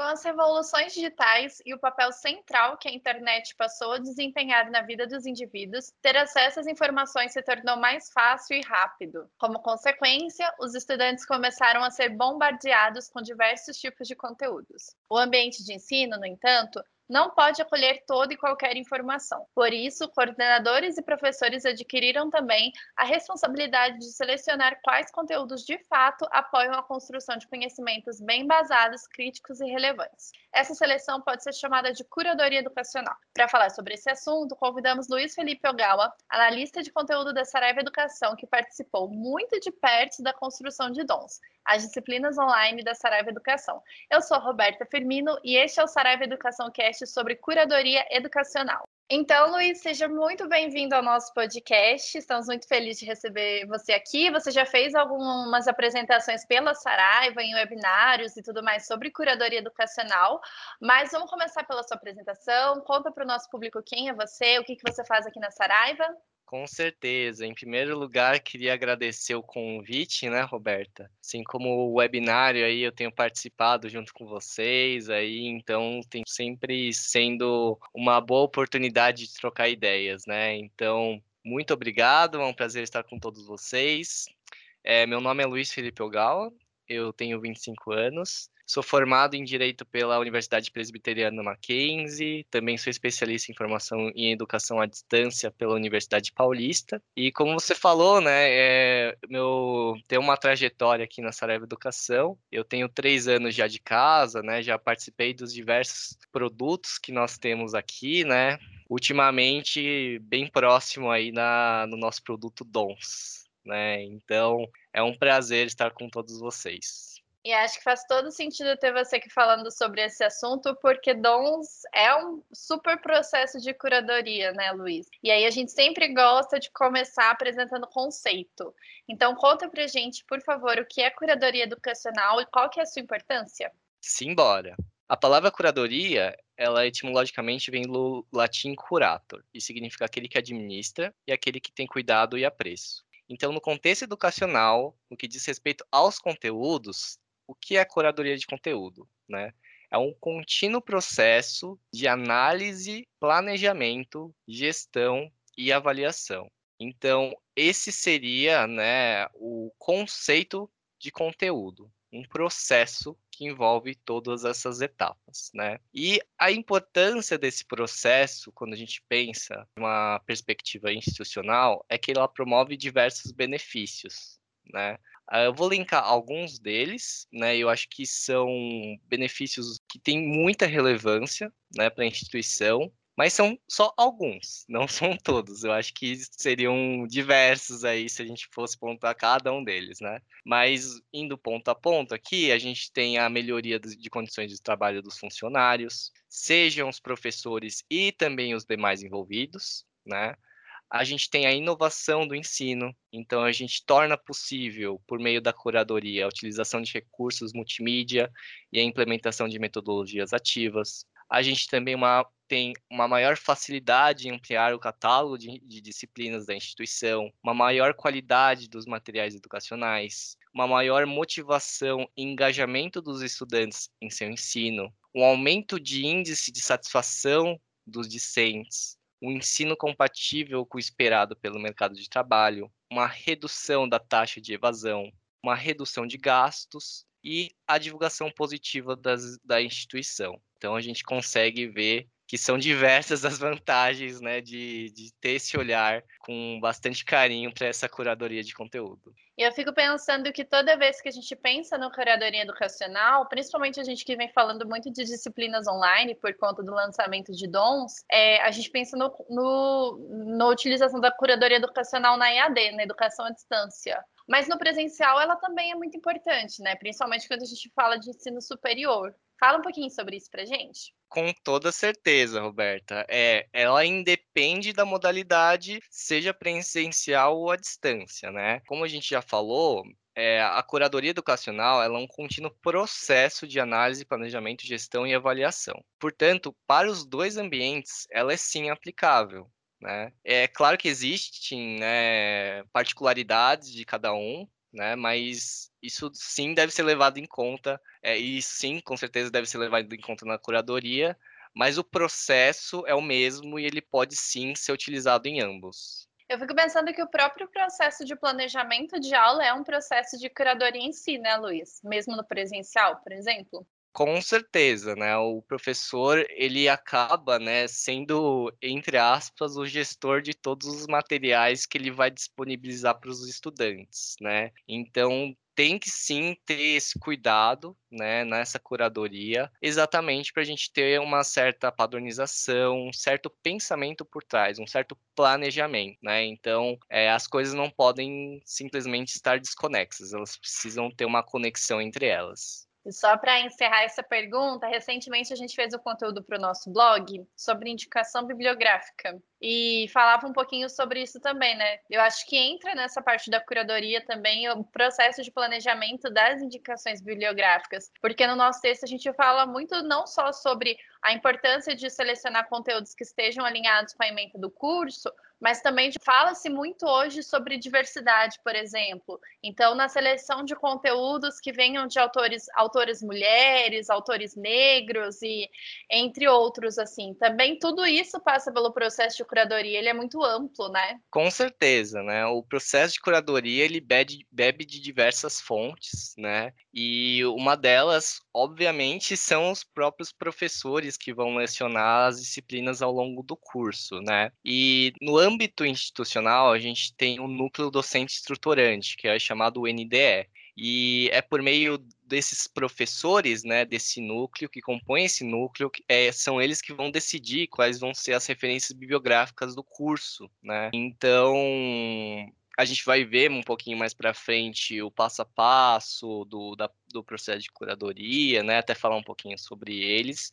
Com as revoluções digitais e o papel central que a internet passou a desempenhar na vida dos indivíduos, ter acesso às informações se tornou mais fácil e rápido. Como consequência, os estudantes começaram a ser bombardeados com diversos tipos de conteúdos. O ambiente de ensino, no entanto, não pode acolher toda e qualquer informação. Por isso, coordenadores e professores adquiriram também a responsabilidade de selecionar quais conteúdos de fato apoiam a construção de conhecimentos bem basados, críticos e relevantes. Essa seleção pode ser chamada de curadoria educacional. Para falar sobre esse assunto, convidamos Luiz Felipe Ogawa, analista de conteúdo da Saraiva Educação, que participou muito de perto da construção de dons as disciplinas online da Saraiva Educação. Eu sou Roberta Firmino e este é o Saraiva Educação Cast sobre curadoria educacional. Então, Luiz, seja muito bem-vindo ao nosso podcast. Estamos muito felizes de receber você aqui. Você já fez algumas apresentações pela Saraiva em webinários e tudo mais sobre curadoria educacional, mas vamos começar pela sua apresentação. Conta para o nosso público quem é você, o que, que você faz aqui na Saraiva. Com certeza. Em primeiro lugar, queria agradecer o convite, né, Roberta? Assim como o webinário aí eu tenho participado junto com vocês aí, então tem sempre sendo uma boa oportunidade de trocar ideias, né? Então, muito obrigado, é um prazer estar com todos vocês. É, meu nome é Luiz Felipe Ogawa, eu tenho 25 anos, Sou formado em Direito pela Universidade Presbiteriana Mackenzie, também sou especialista em formação em educação à distância pela Universidade Paulista. E como você falou, né, é, meu tenho uma trajetória aqui na Saraiva Educação. Eu tenho três anos já de casa, né, já participei dos diversos produtos que nós temos aqui, né. Ultimamente, bem próximo aí na, no nosso produto Dons, né. Então, é um prazer estar com todos vocês. E acho que faz todo sentido ter você aqui falando sobre esse assunto, porque dons é um super processo de curadoria, né, Luiz? E aí a gente sempre gosta de começar apresentando conceito. Então conta pra gente, por favor, o que é curadoria educacional e qual que é a sua importância? Simbora! A palavra curadoria, ela etimologicamente vem do latim curator, e significa aquele que administra e aquele que tem cuidado e apreço. Então, no contexto educacional, no que diz respeito aos conteúdos, o que é curadoria de conteúdo, né? É um contínuo processo de análise, planejamento, gestão e avaliação. Então, esse seria né, o conceito de conteúdo, um processo que envolve todas essas etapas, né? E a importância desse processo, quando a gente pensa uma perspectiva institucional, é que ela promove diversos benefícios, né? Ah, eu vou linkar alguns deles, né? Eu acho que são benefícios que têm muita relevância, né, para a instituição, mas são só alguns, não são todos. Eu acho que seriam diversos aí se a gente fosse pontuar cada um deles, né? Mas indo ponto a ponto aqui, a gente tem a melhoria de condições de trabalho dos funcionários, sejam os professores e também os demais envolvidos, né? A gente tem a inovação do ensino, então a gente torna possível, por meio da curadoria, a utilização de recursos multimídia e a implementação de metodologias ativas. A gente também uma, tem uma maior facilidade em ampliar o catálogo de, de disciplinas da instituição, uma maior qualidade dos materiais educacionais, uma maior motivação e engajamento dos estudantes em seu ensino, um aumento de índice de satisfação dos discentes, um ensino compatível com o esperado pelo mercado de trabalho, uma redução da taxa de evasão, uma redução de gastos e a divulgação positiva das, da instituição. Então, a gente consegue ver que são diversas as vantagens né, de, de ter esse olhar com bastante carinho para essa curadoria de conteúdo. E eu fico pensando que toda vez que a gente pensa no curadoria educacional, principalmente a gente que vem falando muito de disciplinas online por conta do lançamento de dons, é, a gente pensa no, no, na utilização da curadoria educacional na EAD, na educação à distância. Mas no presencial ela também é muito importante, né? Principalmente quando a gente fala de ensino superior. Fala um pouquinho sobre isso pra gente. Com toda certeza, Roberta. É, ela independe da modalidade, seja presencial ou à distância, né? Como a gente já falou, é, a curadoria educacional ela é um contínuo processo de análise, planejamento, gestão e avaliação. Portanto, para os dois ambientes, ela é sim aplicável. Né? É claro que existem né, particularidades de cada um, né? Mas isso sim deve ser levado em conta, é, e sim, com certeza deve ser levado em conta na curadoria, mas o processo é o mesmo e ele pode sim ser utilizado em ambos. Eu fico pensando que o próprio processo de planejamento de aula é um processo de curadoria em si, né, Luiz? Mesmo no presencial, por exemplo? Com certeza, né? O professor ele acaba, né, sendo entre aspas o gestor de todos os materiais que ele vai disponibilizar para os estudantes, né? Então tem que sim ter esse cuidado, né, nessa curadoria, exatamente para a gente ter uma certa padronização, um certo pensamento por trás, um certo planejamento, né? Então, é, as coisas não podem simplesmente estar desconexas, elas precisam ter uma conexão entre elas. E só para encerrar essa pergunta, recentemente a gente fez um conteúdo para o nosso blog sobre indicação bibliográfica e falava um pouquinho sobre isso também, né? Eu acho que entra nessa parte da curadoria também o processo de planejamento das indicações bibliográficas, porque no nosso texto a gente fala muito não só sobre a importância de selecionar conteúdos que estejam alinhados com a ementa do curso, mas também fala-se muito hoje sobre diversidade, por exemplo. Então, na seleção de conteúdos que venham de autores, autores mulheres, autores negros e entre outros, assim. Também tudo isso passa pelo processo de curadoria, ele é muito amplo, né? Com certeza, né? O processo de curadoria, ele bebe, bebe de diversas fontes, né? E uma delas, obviamente, são os próprios professores que vão lecionar as disciplinas ao longo do curso, né? E no âmbito institucional, a gente tem o um núcleo docente estruturante, que é chamado NDE. E é por meio desses professores, né, desse núcleo, que compõem esse núcleo, é, são eles que vão decidir quais vão ser as referências bibliográficas do curso, né? Então, a gente vai ver um pouquinho mais para frente o passo a passo do, da, do processo de curadoria, né? Até falar um pouquinho sobre eles,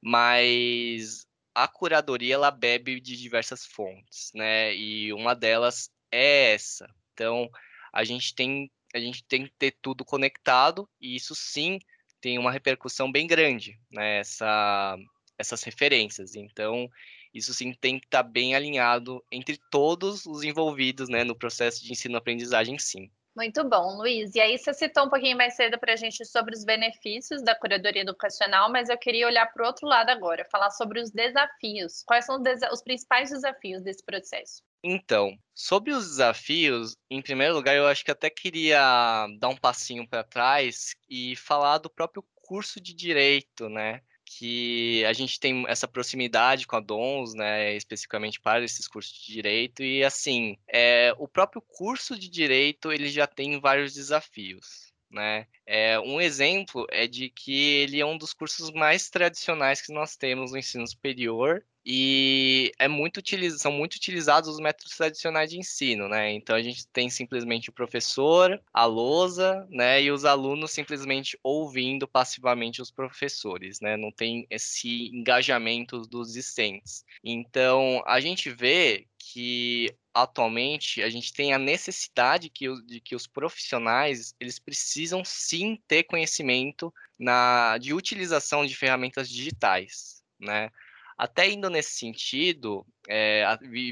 mas a curadoria ela bebe de diversas fontes, né? E uma delas é essa. Então, a gente tem a gente tem que ter tudo conectado e isso sim tem uma repercussão bem grande, né? Essa, essas referências. Então, isso sim tem que estar tá bem alinhado entre todos os envolvidos, né, no processo de ensino-aprendizagem, sim. Muito bom, Luiz. E aí você citou um pouquinho mais cedo para a gente sobre os benefícios da curadoria educacional, mas eu queria olhar para o outro lado agora, falar sobre os desafios. Quais são os, os principais desafios desse processo? Então, sobre os desafios, em primeiro lugar, eu acho que até queria dar um passinho para trás e falar do próprio curso de direito, né? Que a gente tem essa proximidade com a DONS, né, especificamente para esses cursos de direito, e assim, é, o próprio curso de direito ele já tem vários desafios. Né? É, um exemplo é de que ele é um dos cursos mais tradicionais que nós temos no ensino superior e é muito são muito utilizados os métodos tradicionais de ensino, né? Então a gente tem simplesmente o professor, a lousa, né? E os alunos simplesmente ouvindo passivamente os professores, né? Não tem esse engajamento dos discentes. Então a gente vê que atualmente a gente tem a necessidade que, de que os profissionais eles precisam sim ter conhecimento na, de utilização de ferramentas digitais, né? Até indo nesse sentido, é,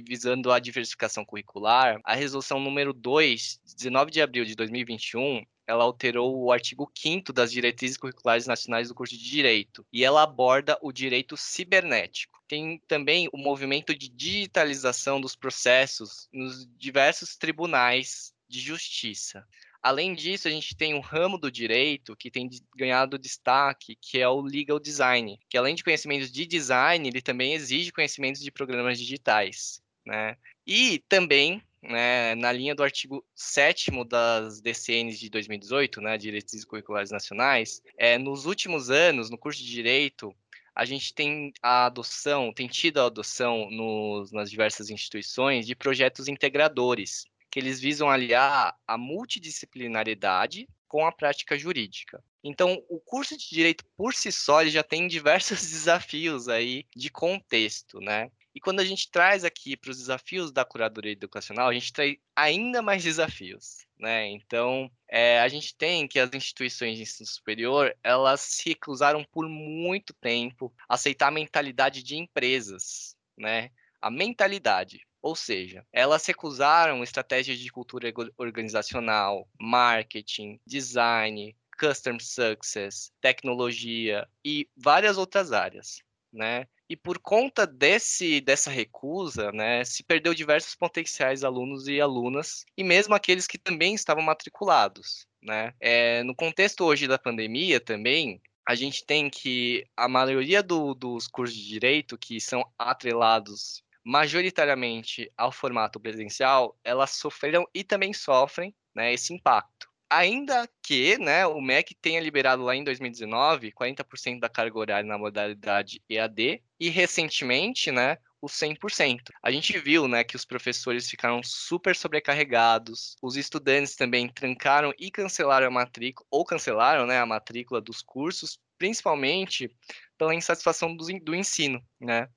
visando a diversificação curricular, a resolução número 2, 19 de abril de 2021, ela alterou o artigo 5 das diretrizes curriculares nacionais do curso de Direito, e ela aborda o direito cibernético. Tem também o movimento de digitalização dos processos nos diversos tribunais de justiça. Além disso, a gente tem um ramo do direito que tem ganhado destaque, que é o legal design, que além de conhecimentos de design, ele também exige conhecimentos de programas digitais, né? E também, né, na linha do artigo 7 das DCNs de 2018, né, Diretrizes Curriculares Nacionais, é, nos últimos anos, no curso de Direito, a gente tem a adoção, tem tido a adoção nos, nas diversas instituições de projetos integradores, que eles visam aliar a multidisciplinaridade com a prática jurídica. Então, o curso de direito por si só já tem diversos desafios aí de contexto, né? E quando a gente traz aqui para os desafios da curadoria educacional, a gente traz ainda mais desafios, né? Então, é, a gente tem que as instituições de ensino superior, elas se recusaram por muito tempo a aceitar a mentalidade de empresas, né? A mentalidade Ou seja, elas recusaram estratégias de cultura organizacional, marketing, design, customer success, tecnologia e várias outras áreas, né? E por conta desse dessa recusa, né, se perdeu diversos potenciais alunos e alunas, e mesmo aqueles que também estavam matriculados, né? É, no contexto hoje da pandemia também, a gente tem que a maioria do, dos cursos de direito que são atrelados majoritariamente ao formato presencial, elas sofreram e também sofrem né, esse impacto. Ainda que né, o MEC tenha liberado lá em 2019 40% da carga horária na modalidade EAD e recentemente né, o 100%. A gente viu né, que os professores ficaram super sobrecarregados, os estudantes também trancaram e cancelaram a matrícula, ou cancelaram né, a matrícula dos cursos, principalmente pela insatisfação do, do ensino, né?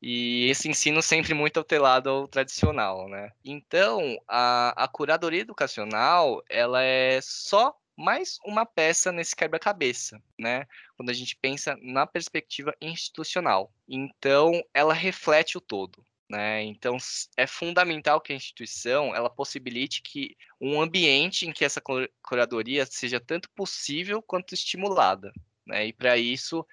E esse ensino sempre muito atrelado ao tradicional, né? Então, a, a curadoria educacional, ela é só mais uma peça nesse quebra-cabeça, né? Quando a gente pensa na perspectiva institucional. Então, ela reflete o todo. Né? Então é fundamental que a instituição ela possibilite que um ambiente em que essa curadoria seja tanto possível quanto estimulada, né? E para isso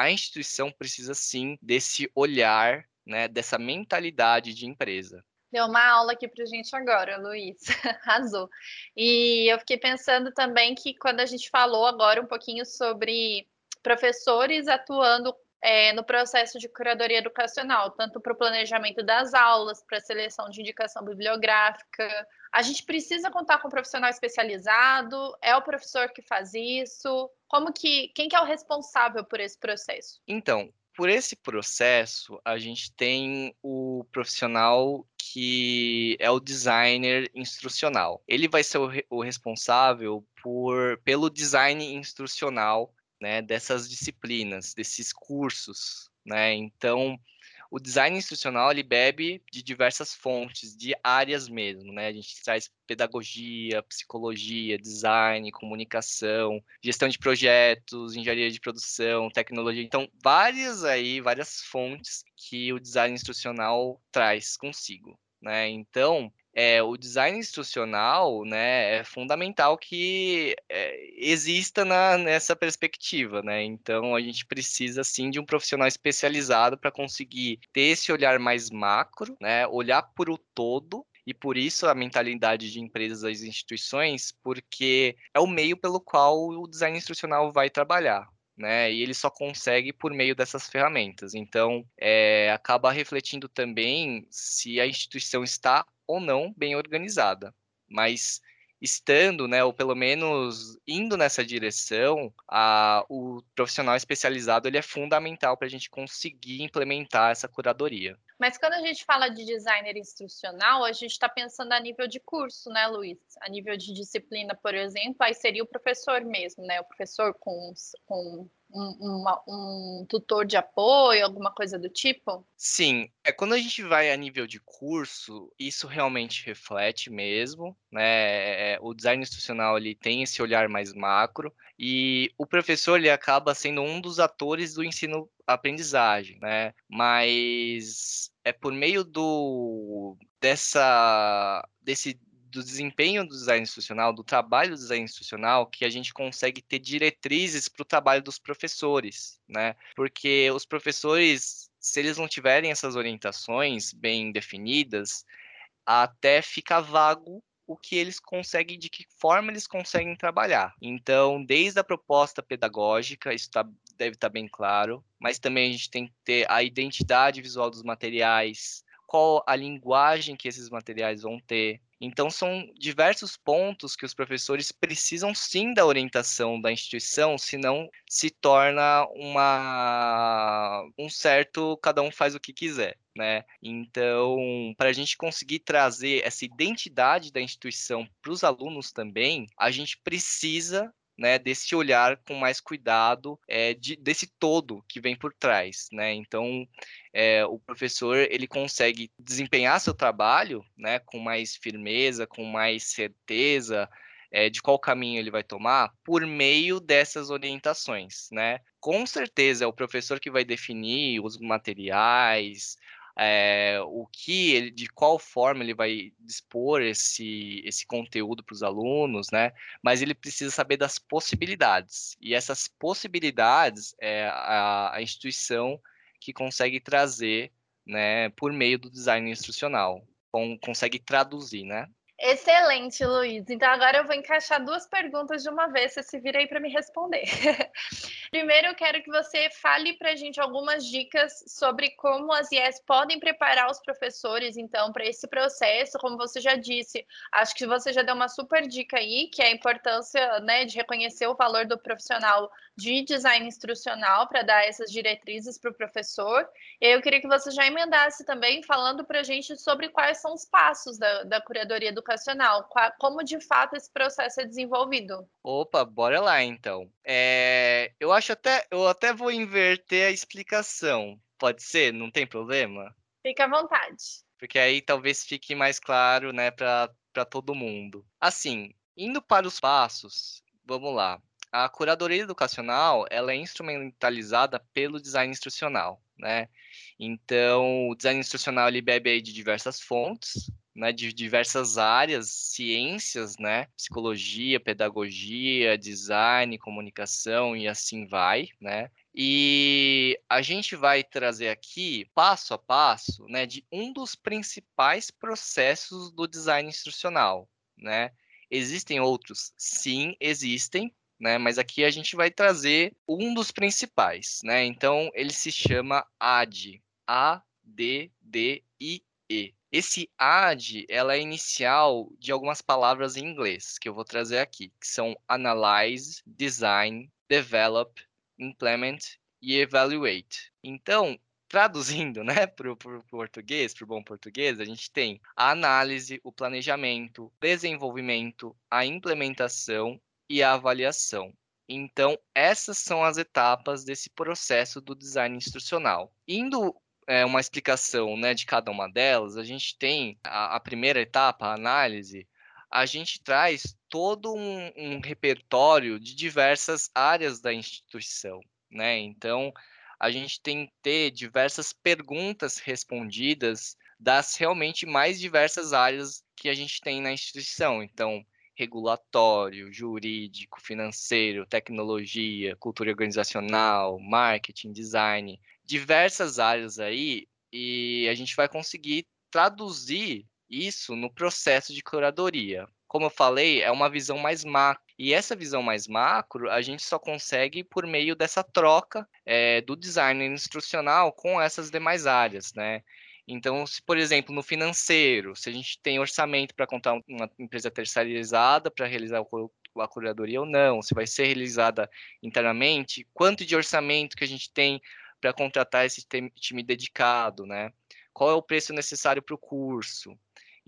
a instituição precisa sim desse olhar, né, dessa mentalidade de empresa. Deu uma aula aqui para gente agora, Luiz. Arrasou. E eu fiquei pensando também que quando a gente falou agora um pouquinho sobre professores atuando é, no processo de curadoria educacional, tanto para o planejamento das aulas, para a seleção de indicação bibliográfica. A gente precisa contar com um profissional especializado? É o professor que faz isso? Como que quem que é o responsável por esse processo? Então, por esse processo, a gente tem o profissional que é o designer instrucional. Ele vai ser o, o responsável por, pelo design instrucional né, dessas disciplinas, desses cursos, né? Então, o design instrucional ele bebe de diversas fontes, de áreas mesmo, né? A gente traz pedagogia, psicologia, design, comunicação, gestão de projetos, engenharia de produção, tecnologia. Então, várias aí, várias fontes que o design instrucional traz consigo, né? Então, é, o design instrucional né, é fundamental que é, exista na, nessa perspectiva. Né? Então, a gente precisa, sim, de um profissional especializado para conseguir ter esse olhar mais macro, né, olhar para o todo e por isso a mentalidade de empresas e instituições, porque é o meio pelo qual o design instrucional vai trabalhar. Né, e ele só consegue por meio dessas ferramentas. Então, é, acaba refletindo também se a instituição está ou não bem organizada. Mas estando, né, ou pelo menos indo nessa direção, a, o profissional especializado ele é fundamental para a gente conseguir implementar essa curadoria. Mas quando a gente fala de designer instrucional, a gente está pensando a nível de curso, né, Luiz? A nível de disciplina, por exemplo, aí seria o professor mesmo, né? O professor com, com um, uma, um tutor de apoio, alguma coisa do tipo? Sim, é quando a gente vai a nível de curso, isso realmente reflete mesmo, né? É, o design institucional ele tem esse olhar mais macro e o professor ele acaba sendo um dos atores do ensino aprendizagem, né? Mas é por meio do dessa desse do desempenho do design institucional, do trabalho do design institucional, que a gente consegue ter diretrizes para o trabalho dos professores, né? Porque os professores, se eles não tiverem essas orientações bem definidas, até fica vago o que eles conseguem, de que forma eles conseguem trabalhar. Então, desde a proposta pedagógica, isso tá, deve estar tá bem claro, mas também a gente tem que ter a identidade visual dos materiais, qual a linguagem que esses materiais vão ter, então, são diversos pontos que os professores precisam sim da orientação da instituição, senão se torna uma um certo cada um faz o que quiser. Né? Então, para a gente conseguir trazer essa identidade da instituição para os alunos também, a gente precisa né, desse olhar com mais cuidado, é, de, desse todo que vem por trás, né? Então, é, o professor ele consegue desempenhar seu trabalho, né, com mais firmeza, com mais certeza é, de qual caminho ele vai tomar por meio dessas orientações, né? Com certeza é o professor que vai definir os materiais, é, o que ele, de qual forma ele vai dispor esse, esse conteúdo para os alunos, né? Mas ele precisa saber das possibilidades. E essas possibilidades é a, a instituição que consegue trazer, né, por meio do design instrucional, com, consegue traduzir, né? Excelente, Luiz. Então agora eu vou encaixar duas perguntas de uma vez, você se vira aí para me responder. Primeiro, eu quero que você fale para a gente algumas dicas sobre como as IES podem preparar os professores, então, para esse processo. Como você já disse, acho que você já deu uma super dica aí, que é a importância né, de reconhecer o valor do profissional de design instrucional para dar essas diretrizes para o professor. Eu queria que você já emendasse também falando para a gente sobre quais são os passos da, da curadoria educacional, como de fato esse processo é desenvolvido. Opa, bora lá então. É, eu acho até, eu até vou inverter a explicação. Pode ser? Não tem problema? Fique à vontade. Porque aí talvez fique mais claro, né, para todo mundo. Assim, indo para os passos, vamos lá a curadoria educacional ela é instrumentalizada pelo design instrucional, né? Então, o design instrucional ele bebe de diversas fontes, né, de diversas áreas, ciências, né, psicologia, pedagogia, design, comunicação e assim vai, né? E a gente vai trazer aqui, passo a passo, né, de um dos principais processos do design instrucional, né? Existem outros? Sim, existem, né? Mas aqui a gente vai trazer um dos principais, né? Então ele se chama AD, A D D I E. Esse AD, ela é inicial de algumas palavras em inglês que eu vou trazer aqui, que são analyze, design, develop, implement e evaluate. Então, traduzindo, né, para o português, para o bom português, a gente tem a análise, o planejamento, desenvolvimento, a implementação e a avaliação. Então, essas são as etapas desse processo do design instrucional. Indo é, uma explicação né, de cada uma delas, a gente tem a, a primeira etapa, a análise, a gente traz todo um, um, repertório de diversas áreas da instituição. Né? Então, a gente tem que ter diversas perguntas respondidas das realmente mais diversas áreas que a gente tem na instituição. Então, regulatório, jurídico, financeiro, tecnologia, cultura organizacional, marketing, design, diversas áreas aí, e a gente vai conseguir traduzir isso no processo de curadoria. Como eu falei, é uma visão mais macro. E essa visão mais macro a gente só consegue por meio dessa troca é, do design instrucional com essas demais áreas, né? Então, se, por exemplo, no financeiro, se a gente tem orçamento para contar uma empresa terceirizada para realizar a curadoria ou não, se vai ser realizada internamente, quanto de orçamento que a gente tem para contratar esse time dedicado, né? Qual é o preço necessário para o curso?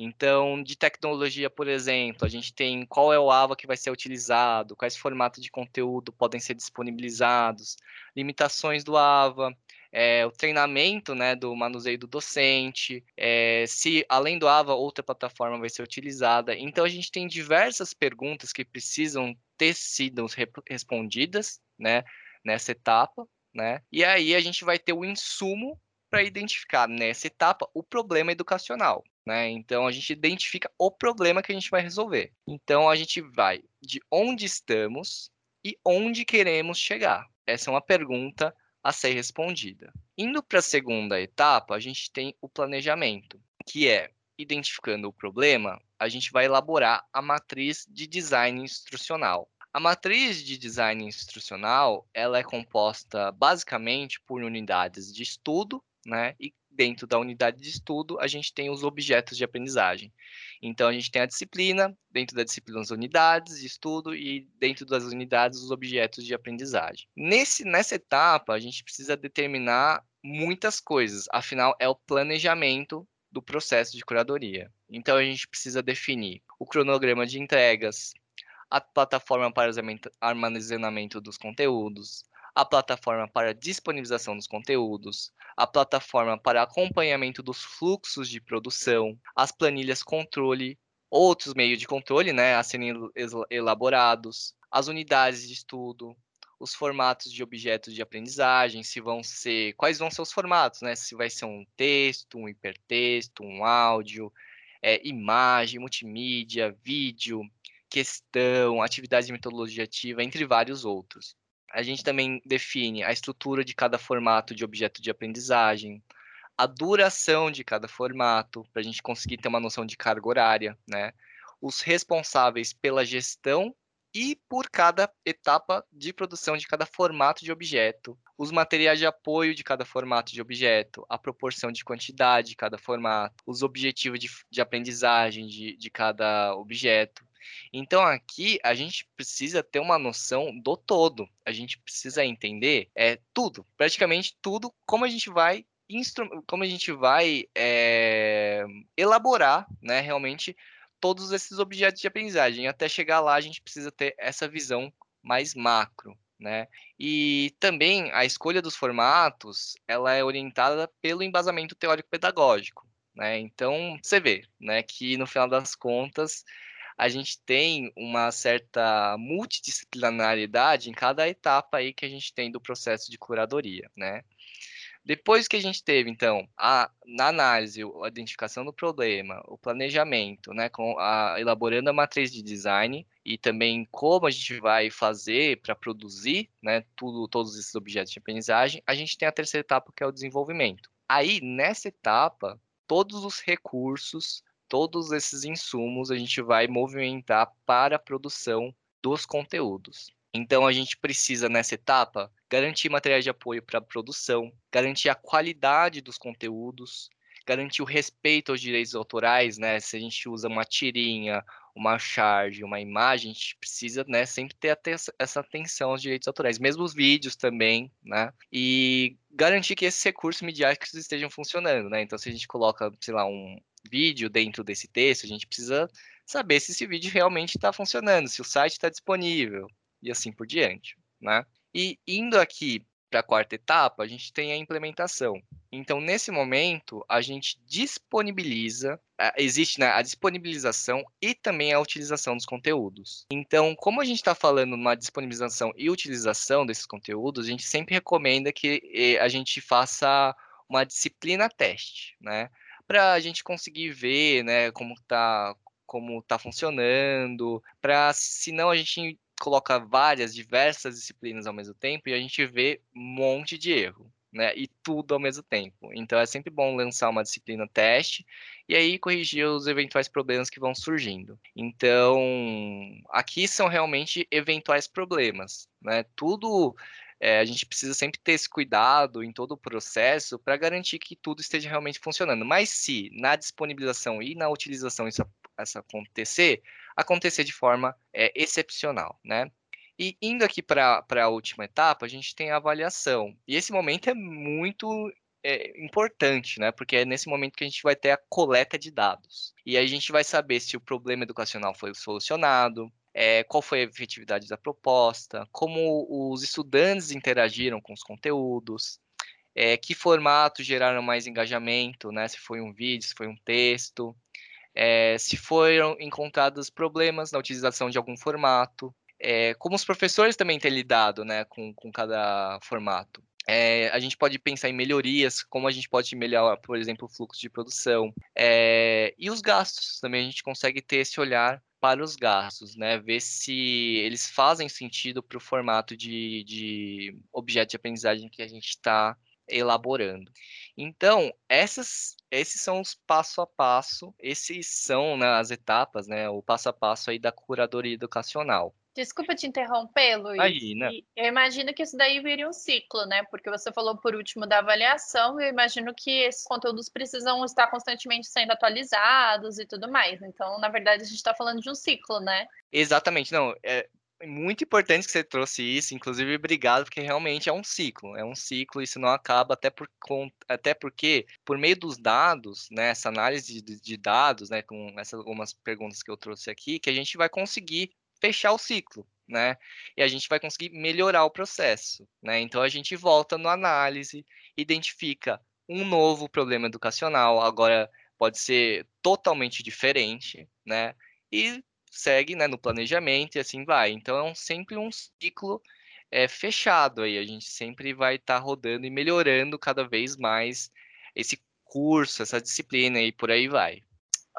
Então, de tecnologia, por exemplo, a gente tem qual é o AVA que vai ser utilizado, quais formatos de conteúdo podem ser disponibilizados, limitações do AVA, é, o treinamento né, do manuseio do docente, é, se além do AVA outra plataforma vai ser utilizada. Então a gente tem diversas perguntas que precisam ter sido respondidas né, nessa etapa, né? E aí a gente vai ter o insumo para identificar nessa etapa o problema educacional. Né? Então a gente identifica o problema que a gente vai resolver. Então a gente vai de onde estamos e onde queremos chegar. Essa é uma pergunta a ser respondida. Indo para a segunda etapa, a gente tem o planejamento, que é identificando o problema, a gente vai elaborar a matriz de design instrucional. A matriz de design instrucional, ela é composta basicamente por unidades de estudo, né, e dentro da unidade de estudo, a gente tem os objetos de aprendizagem. Então, a gente tem a disciplina, dentro da disciplina, as unidades de estudo e dentro das unidades, os objetos de aprendizagem. Nesse, nessa etapa, a gente precisa determinar muitas coisas, afinal, é o planejamento do processo de curadoria. Então, a gente precisa definir o cronograma de entregas, a plataforma para armazenamento dos conteúdos, a plataforma para disponibilização dos conteúdos, a plataforma para acompanhamento dos fluxos de produção, as planilhas controle, outros meios de controle né, a serem elaborados, as unidades de estudo, os formatos de objetos de aprendizagem, se vão ser, quais vão ser os formatos, né? Se vai ser um texto, um hipertexto, um áudio, é, imagem, multimídia, vídeo, questão, atividade de metodologia ativa, entre vários outros. A gente também define a estrutura de cada formato de objeto de aprendizagem, a duração de cada formato, para a gente conseguir ter uma noção de carga horária, né? Os responsáveis pela gestão e por cada etapa de produção de cada formato de objeto, os materiais de apoio de cada formato de objeto, a proporção de quantidade de cada formato, os objetivos de, de aprendizagem de, de cada objeto. Então aqui a gente precisa ter uma noção do todo. A gente precisa entender é tudo, praticamente tudo, como a gente vai como a gente vai é, elaborar, né, realmente todos esses objetos de aprendizagem. Até chegar lá, a gente precisa ter essa visão mais macro, né? E também a escolha dos formatos, ela é orientada pelo embasamento teórico-pedagógico, né? Então, você vê, né, que no final das contas, a gente tem uma certa multidisciplinaridade em cada etapa aí que a gente tem do processo de curadoria, né? Depois que a gente teve, então, a, na análise, a identificação do problema, o planejamento, né, com a, elaborando a matriz de design e também como a gente vai fazer para produzir, né, tudo, todos esses objetos de aprendizagem, a gente tem a terceira etapa que é o desenvolvimento. Aí, nessa etapa, todos os recursos, todos esses insumos a gente vai movimentar para a produção dos conteúdos. Então, a gente precisa, nessa etapa, garantir materiais de apoio para a produção, garantir a qualidade dos conteúdos, garantir o respeito aos direitos autorais, né? Se a gente usa uma tirinha, uma charge, uma imagem, a gente precisa, né, sempre ter essa atenção aos direitos autorais, mesmo os vídeos também, né? E garantir que esses recursos midiáticos estejam funcionando, né? Então, se a gente coloca, sei lá, um vídeo dentro desse texto, a gente precisa saber se esse vídeo realmente está funcionando, se o site está disponível, e assim por diante, né? E indo aqui para a quarta etapa, a gente tem a implementação. Então, nesse momento, a gente disponibiliza, existe né, a disponibilização e também a utilização dos conteúdos. Então, como a gente está falando numa disponibilização e utilização desses conteúdos, a gente sempre recomenda que a gente faça uma disciplina teste, né? Para a gente conseguir ver, né, como está como tá funcionando, para senão a gente coloca várias, diversas disciplinas ao mesmo tempo e a gente vê um monte de erro, né? E tudo ao mesmo tempo. Então é sempre bom lançar uma disciplina teste e aí corrigir os eventuais problemas que vão surgindo. Então, aqui são realmente eventuais problemas, né? Tudo é, a gente precisa sempre ter esse cuidado em todo o processo para garantir que tudo esteja realmente funcionando. Mas se na disponibilização e na utilização isso, isso acontecer, acontecer de forma é, excepcional, né? E indo aqui para a última etapa, a gente tem a avaliação. E esse momento é muito é, importante, né? Porque é nesse momento que a gente vai ter a coleta de dados. E aí a gente vai saber se o problema educacional foi solucionado, é, qual foi a efetividade da proposta, como os estudantes interagiram com os conteúdos, é, que formato geraram mais engajamento, né? Se foi um vídeo, se foi um texto, é, se foram encontrados problemas na utilização de algum formato, é, como os professores também têm lidado né, com, com cada formato. É, a gente pode pensar em melhorias, como a gente pode melhorar, por exemplo, o fluxo de produção. E os gastos, também a gente consegue ter esse olhar para os gastos, né? Ver se eles fazem sentido para o formato de, de objeto de aprendizagem que a gente está elaborando. Então, essas, esses são os passo a passo, esses são né, as etapas, né, o passo a passo aí da curadoria educacional. Desculpa te interromper, Luiz. Aí, né? Eu imagino que isso daí vire um ciclo, né? Porque você falou por último da avaliação, e eu imagino que esses conteúdos precisam estar constantemente sendo atualizados e tudo mais. Então, na verdade, a gente está falando de um ciclo, né? Exatamente. Não, é, muito importante que você trouxe isso, inclusive obrigado, porque realmente é um ciclo, é um ciclo, isso não acaba, até, por, até porque, por meio dos dados, né, essa análise de, de dados, né, com essas algumas perguntas que eu trouxe aqui, que a gente vai conseguir fechar o ciclo, né, e a gente vai conseguir melhorar o processo, né, então a gente volta no análise, identifica um novo problema educacional, agora pode ser totalmente diferente, né, e segue né, no planejamento e assim vai. Então é um, sempre um ciclo é, fechado aí. A gente sempre vai estar tá rodando e melhorando cada vez mais esse curso, essa disciplina e por aí vai.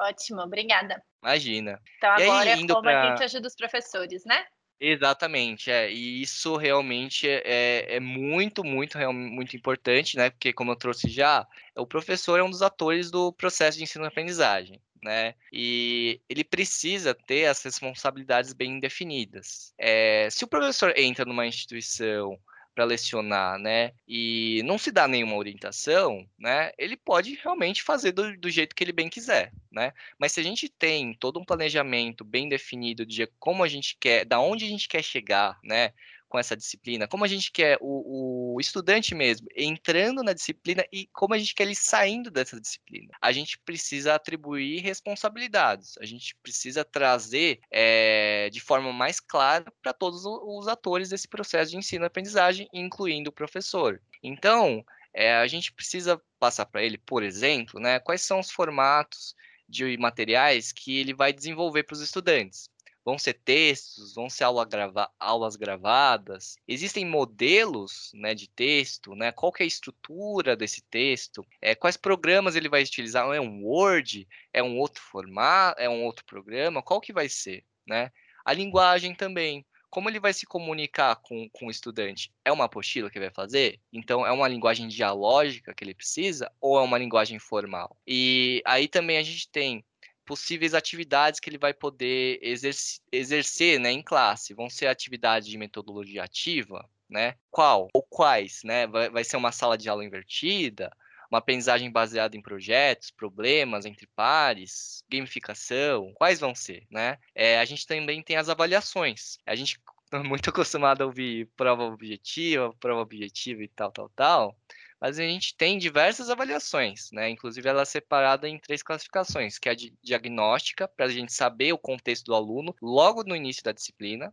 Ótimo, obrigada. Imagina. Então e agora aí, é como pra... a gente ajuda os professores, né? Exatamente, é. E isso realmente é, é muito, muito, muito importante, né? Porque, como eu trouxe já, o professor é um dos atores do processo de ensino-aprendizagem. Né? E ele precisa ter as responsabilidades bem definidas. É, se o professor entra numa instituição para lecionar, né, e não se dá nenhuma orientação, né, ele pode realmente fazer do, do, jeito que ele bem quiser, né? Mas se a gente tem todo um planejamento bem definido de como a gente quer, da onde a gente quer chegar, né, com essa disciplina, como a gente quer o, o, estudante mesmo entrando na disciplina e como a gente quer ele saindo dessa disciplina. A gente precisa atribuir responsabilidades, a gente precisa trazer é, de forma mais clara para todos os atores desse processo de ensino-aprendizagem, incluindo o professor. Então, é, a gente precisa passar para ele, por exemplo, né, quais são os formatos de materiais que ele vai desenvolver para os estudantes vão ser textos, vão ser aula grava aulas gravadas. Existem modelos né, de texto, né? Qual é a estrutura desse texto? É, quais programas ele vai utilizar? É um Word? É um outro formato? É um outro programa? Qual que vai ser? Né? A linguagem também. Como ele vai se comunicar com, com o estudante? É uma apostila que vai fazer? Então, é uma linguagem dialógica que ele precisa? Ou é uma linguagem formal? E aí também a gente tem possíveis atividades que ele vai poder exercer, exercer né, em classe. Vão ser atividades de metodologia ativa, né? Qual ou quais, né? Vai, vai ser uma sala de aula invertida, uma aprendizagem baseada em projetos, problemas entre pares, gamificação, quais vão ser, né? É, a gente também tem as avaliações. A gente está muito acostumado a ouvir prova objetiva, prova objetiva e tal, tal, tal mas a gente tem diversas avaliações, né? Inclusive ela é separada em três classificações, que é a de diagnóstica, para a gente saber o contexto do aluno logo no início da disciplina,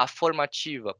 a formativa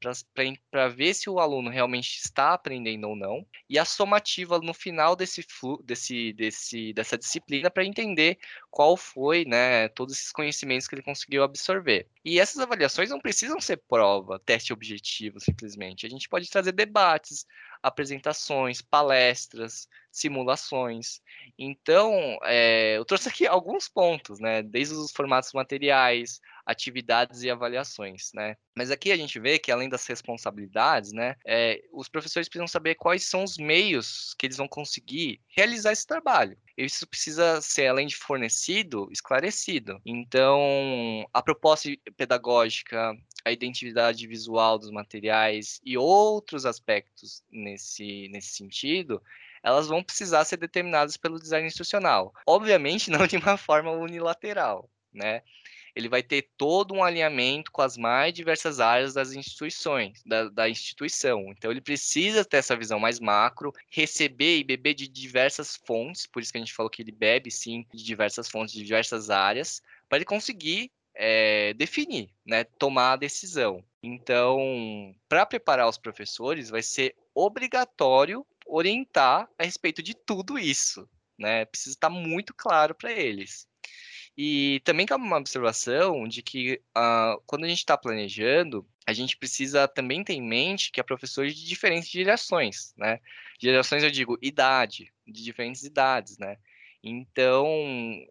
para ver se o aluno realmente está aprendendo ou não, e a somativa no final desse, desse, desse dessa disciplina para entender qual foi, né, todos esses conhecimentos que ele conseguiu absorver. E essas avaliações não precisam ser prova, teste objetivo, simplesmente. A gente pode trazer debates, apresentações, palestras, simulações. Então, é, eu trouxe aqui alguns pontos, né? Desde os formatos materiais, atividades e avaliações, né? Mas aqui a gente vê que além das responsabilidades, né, é, os professores precisam saber quais são os meios que eles vão conseguir realizar esse trabalho. Isso precisa ser, além de fornecido, esclarecido. Então, a proposta pedagógica, a identidade visual dos materiais e outros aspectos nesse, nesse sentido, elas vão precisar ser determinadas pelo design institucional. Obviamente, não de uma forma unilateral, né? Ele vai ter todo um alinhamento com as mais diversas áreas das instituições, da, da instituição. Então, ele precisa ter essa visão mais macro, receber e beber de diversas fontes, por isso que a gente falou que ele bebe, sim, de diversas fontes, de diversas áreas, para ele conseguir é, definir, né, tomar a decisão. Então, para preparar os professores, vai ser obrigatório orientar a respeito de tudo isso, né? Precisa estar muito claro para eles. E também cabe uma observação de que uh, quando a gente está planejando, a gente precisa também ter em mente que há professores de diferentes gerações, né? Gerações, eu digo, idade, de diferentes idades, né? Então,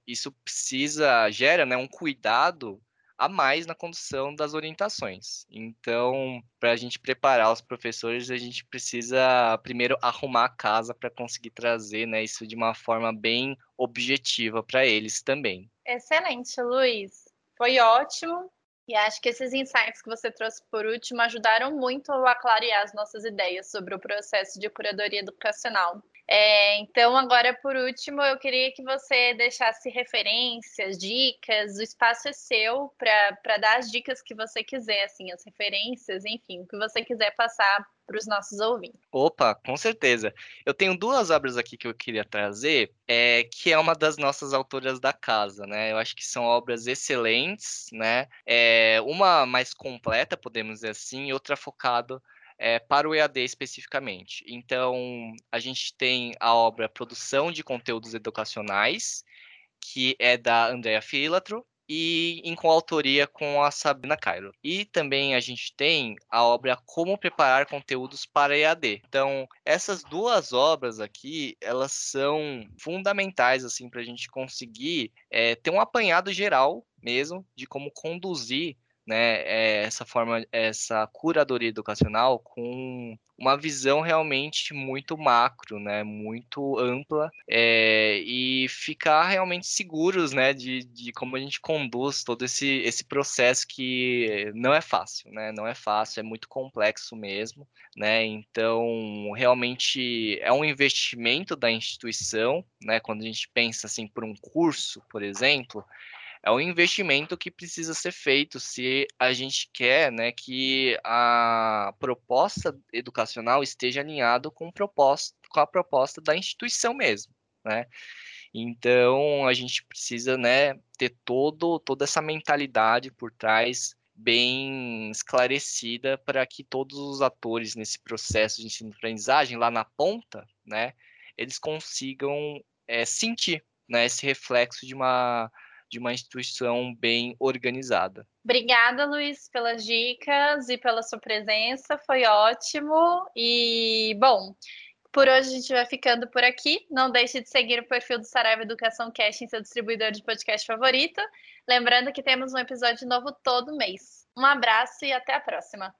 isso precisa, gera né, um cuidado a mais na condução das orientações. Então, para a gente preparar os professores, a gente precisa primeiro arrumar a casa para conseguir trazer né, isso de uma forma bem objetiva para eles também. Excelente, Luiz. Foi ótimo. E acho que esses insights que você trouxe por último ajudaram muito a clarear as nossas ideias sobre o processo de curadoria educacional. É, então, agora por último, eu queria que você deixasse referências, dicas, o espaço é seu para dar as dicas que você quiser, assim, as referências, enfim, o que você quiser passar para os nossos ouvintes. Opa, com certeza. Eu tenho duas obras aqui que eu queria trazer, é, que é uma das nossas autoras da casa, né? Eu acho que são obras excelentes, né? É, uma mais completa, podemos dizer assim, e outra focada é, para o EAD especificamente. Então, a gente tem a obra Produção de Conteúdos Educacionais, que é da Andrea Filatro, e em coautoria com a Sabrina Cairo. E também a gente tem a obra Como Preparar Conteúdos para EAD. Então, essas duas obras aqui, elas são fundamentais assim para a gente conseguir é, ter um apanhado geral mesmo de como conduzir né, eh, essa forma, essa curadoria educacional com uma visão realmente muito macro, né, muito ampla, é, e ficar realmente seguros, né, de, de como a gente conduz todo esse, esse processo que não é fácil, né, não é fácil, é muito complexo mesmo, né, então realmente é um investimento da instituição, né, quando a gente pensa assim por um curso, por exemplo, é um investimento que precisa ser feito se a gente quer né, que a proposta educacional esteja alinhado com, proposta, com a proposta da instituição mesmo. Né? Então a gente precisa né, ter todo, toda essa mentalidade por trás bem esclarecida para que todos os atores nesse processo de ensino-aprendizagem lá na ponta, né, eles consigam é, sentir né, esse reflexo de uma de uma instituição bem organizada. Obrigada, Luiz, pelas dicas e pela sua presença, foi ótimo. E, bom, por hoje a gente vai ficando por aqui. Não deixe de seguir o perfil do Saraiva Educação Cast em seu distribuidor de podcast favorito. Lembrando que temos um episódio novo todo mês. Um abraço e até a próxima.